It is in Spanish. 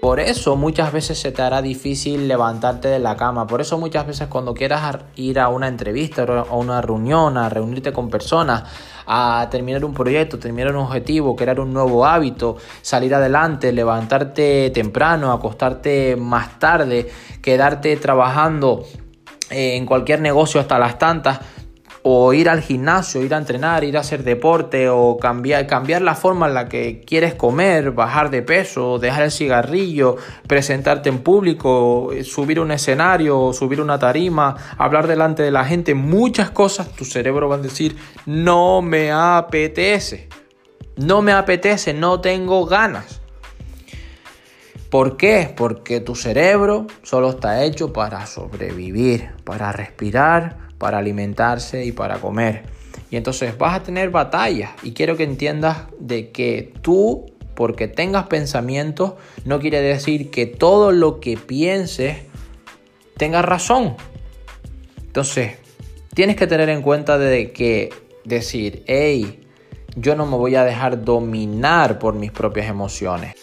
Por eso muchas veces se te hará difícil levantarte de la cama. Por eso muchas veces cuando quieras ir a una entrevista a una reunión, a reunirte con personas, a terminar un proyecto, terminar un objetivo, crear un nuevo hábito, salir adelante, levantarte temprano, acostarte más tarde, quedarte trabajando eh, en cualquier negocio hasta las tantas, o ir al gimnasio, ir a entrenar, ir a hacer deporte o cambiar, cambiar la forma en la que quieres comer, bajar de peso, dejar el cigarrillo, presentarte en público, subir un escenario, subir una tarima, hablar delante de la gente, muchas cosas, tu cerebro va a decir, no me apetece, no me apetece, no tengo ganas. ¿Por qué? Porque tu cerebro solo está hecho para sobrevivir, para respirar, para alimentarse y para comer. Y entonces vas a tener batallas y quiero que entiendas de que tú, porque tengas pensamientos, no quiere decir que todo lo que pienses tenga razón. Entonces, tienes que tener en cuenta de que decir, hey, yo no me voy a dejar dominar por mis propias emociones.